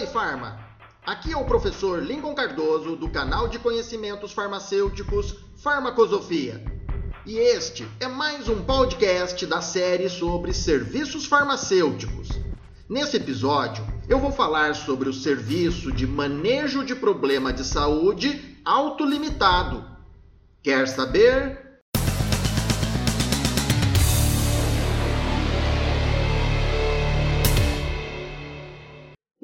Oi, Farma! Aqui é o professor Lincoln Cardoso, do canal de conhecimentos farmacêuticos Farmacosofia. E este é mais um podcast da série sobre serviços farmacêuticos. Nesse episódio, eu vou falar sobre o serviço de manejo de problema de saúde autolimitado. Quer saber?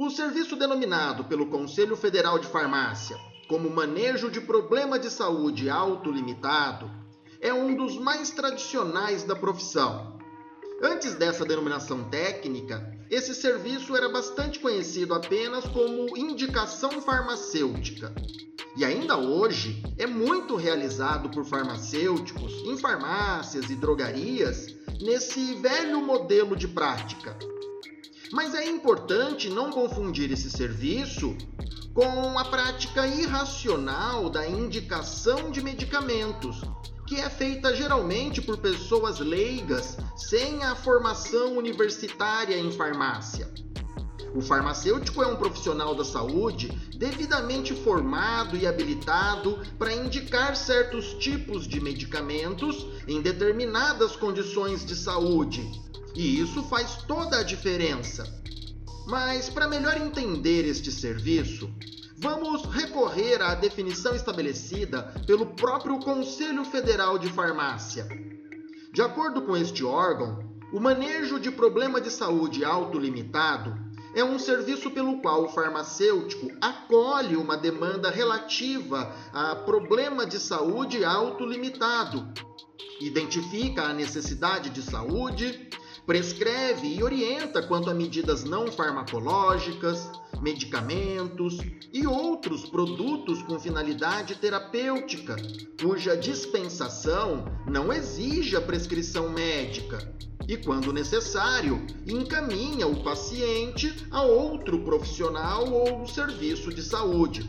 O serviço denominado pelo Conselho Federal de Farmácia como manejo de problema de saúde autolimitado é um dos mais tradicionais da profissão. Antes dessa denominação técnica, esse serviço era bastante conhecido apenas como indicação farmacêutica. E ainda hoje é muito realizado por farmacêuticos em farmácias e drogarias nesse velho modelo de prática mas é importante não confundir esse serviço com a prática irracional da indicação de medicamentos, que é feita geralmente por pessoas leigas sem a formação universitária em farmácia. O farmacêutico é um profissional da saúde devidamente formado e habilitado para indicar certos tipos de medicamentos em determinadas condições de saúde, e isso faz toda a diferença. Mas para melhor entender este serviço, vamos recorrer à definição estabelecida pelo próprio Conselho Federal de Farmácia. De acordo com este órgão, o manejo de problema de saúde autolimitado é um serviço pelo qual o farmacêutico acolhe uma demanda relativa a problema de saúde autolimitado, identifica a necessidade de saúde, prescreve e orienta quanto a medidas não farmacológicas, medicamentos e outros produtos com finalidade terapêutica, cuja dispensação não exige a prescrição médica. E, quando necessário, encaminha o paciente a outro profissional ou serviço de saúde.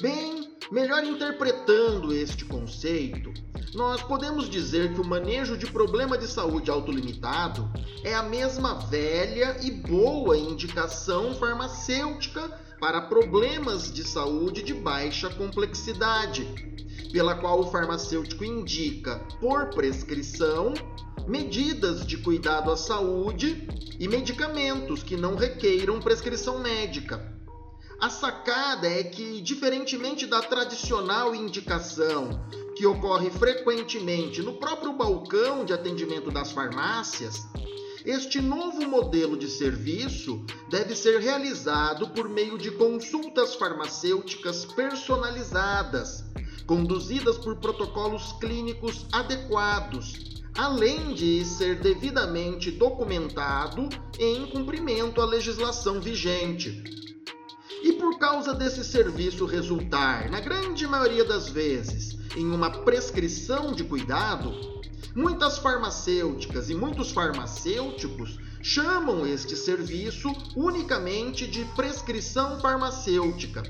Bem, melhor interpretando este conceito, nós podemos dizer que o manejo de problema de saúde autolimitado é a mesma velha e boa indicação farmacêutica para problemas de saúde de baixa complexidade, pela qual o farmacêutico indica, por prescrição, medidas de cuidado à saúde e medicamentos que não requeiram prescrição médica. A sacada é que, diferentemente da tradicional indicação que ocorre frequentemente no próprio balcão de atendimento das farmácias, este novo modelo de serviço deve ser realizado por meio de consultas farmacêuticas personalizadas, conduzidas por protocolos clínicos adequados, além de ser devidamente documentado em cumprimento à legislação vigente. E por causa desse serviço resultar, na grande maioria das vezes, em uma prescrição de cuidado, muitas farmacêuticas e muitos farmacêuticos chamam este serviço unicamente de prescrição farmacêutica.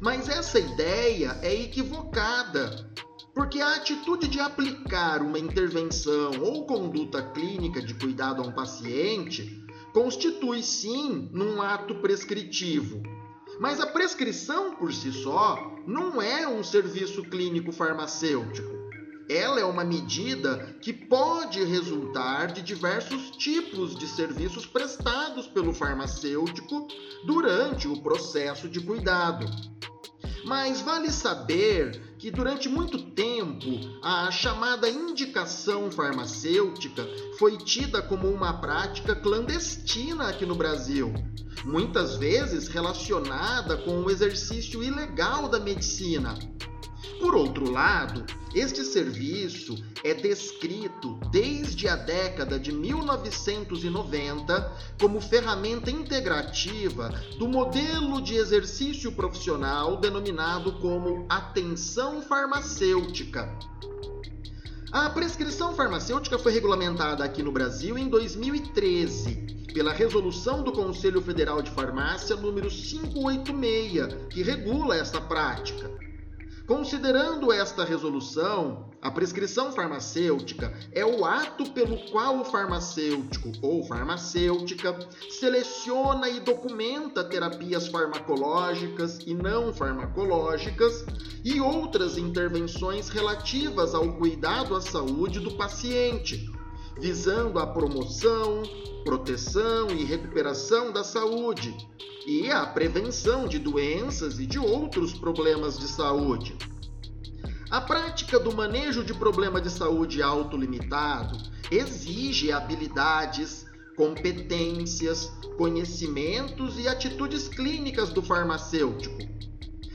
Mas essa ideia é equivocada, porque a atitude de aplicar uma intervenção ou conduta clínica de cuidado a um paciente constitui sim num ato prescritivo mas a prescrição por si só não é um serviço clínico farmacêutico. Ela é uma medida que pode resultar de diversos tipos de serviços prestados pelo farmacêutico durante o processo de cuidado. Mas vale saber que durante muito tempo a chamada indicação farmacêutica foi tida como uma prática clandestina aqui no Brasil, muitas vezes relacionada com o exercício ilegal da medicina. Por outro lado, este serviço é descrito desde a década de 1990 como ferramenta integrativa do modelo de exercício profissional denominado como atenção farmacêutica. A prescrição farmacêutica foi regulamentada aqui no Brasil em 2013 pela resolução do Conselho Federal de Farmácia número 586, que regula essa prática. Considerando esta resolução, a prescrição farmacêutica é o ato pelo qual o farmacêutico ou farmacêutica seleciona e documenta terapias farmacológicas e não farmacológicas e outras intervenções relativas ao cuidado à saúde do paciente, visando a promoção, proteção e recuperação da saúde e a prevenção de doenças e de outros problemas de saúde. A prática do manejo de problema de saúde autolimitado exige habilidades, competências, conhecimentos e atitudes clínicas do farmacêutico.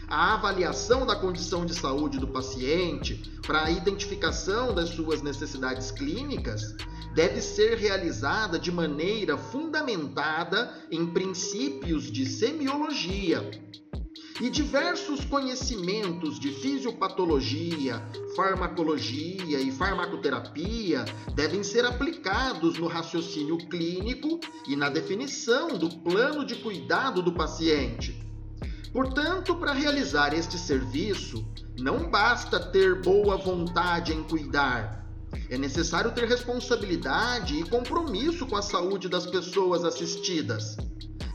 A avaliação da condição de saúde do paciente para a identificação das suas necessidades clínicas deve ser realizada de maneira fundamentada em princípios de semiologia. E diversos conhecimentos de fisiopatologia, farmacologia e farmacoterapia devem ser aplicados no raciocínio clínico e na definição do plano de cuidado do paciente. Portanto, para realizar este serviço, não basta ter boa vontade em cuidar, é necessário ter responsabilidade e compromisso com a saúde das pessoas assistidas.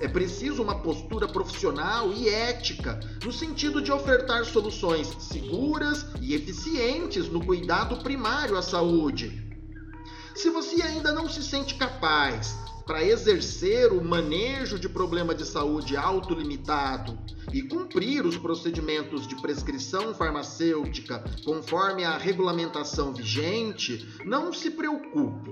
É preciso uma postura profissional e ética, no sentido de ofertar soluções seguras e eficientes no cuidado primário à saúde. Se você ainda não se sente capaz para exercer o manejo de problema de saúde autolimitado e cumprir os procedimentos de prescrição farmacêutica conforme a regulamentação vigente, não se preocupe.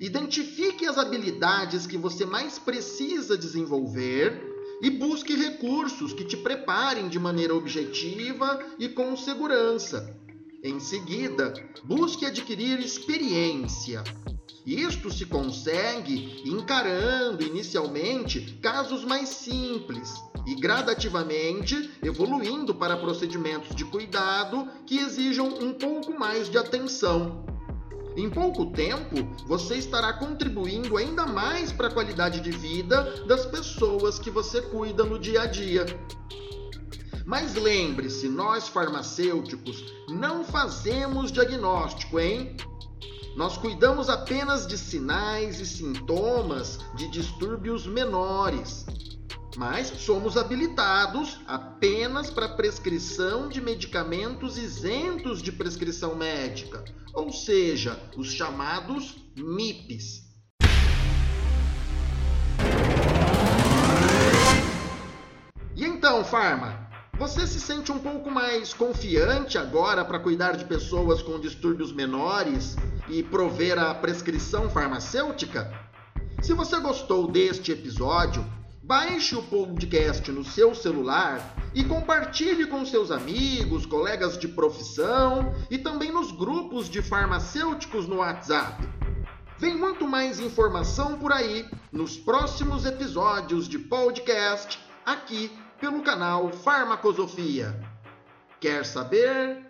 Identifique as habilidades que você mais precisa desenvolver e busque recursos que te preparem de maneira objetiva e com segurança. Em seguida, busque adquirir experiência. Isto se consegue encarando inicialmente casos mais simples e gradativamente evoluindo para procedimentos de cuidado que exijam um pouco mais de atenção. Em pouco tempo, você estará contribuindo ainda mais para a qualidade de vida das pessoas que você cuida no dia a dia. Mas lembre-se, nós farmacêuticos não fazemos diagnóstico, hein? Nós cuidamos apenas de sinais e sintomas de distúrbios menores, mas somos habilitados apenas para prescrição de medicamentos isentos de prescrição médica, ou seja, os chamados MIPs. E então, Farma, você se sente um pouco mais confiante agora para cuidar de pessoas com distúrbios menores e prover a prescrição farmacêutica? Se você gostou deste episódio, baixe o podcast no seu celular e compartilhe com seus amigos, colegas de profissão e também nos grupos de farmacêuticos no WhatsApp. Vem muito mais informação por aí nos próximos episódios de podcast aqui pelo canal Farmacosofia. Quer saber?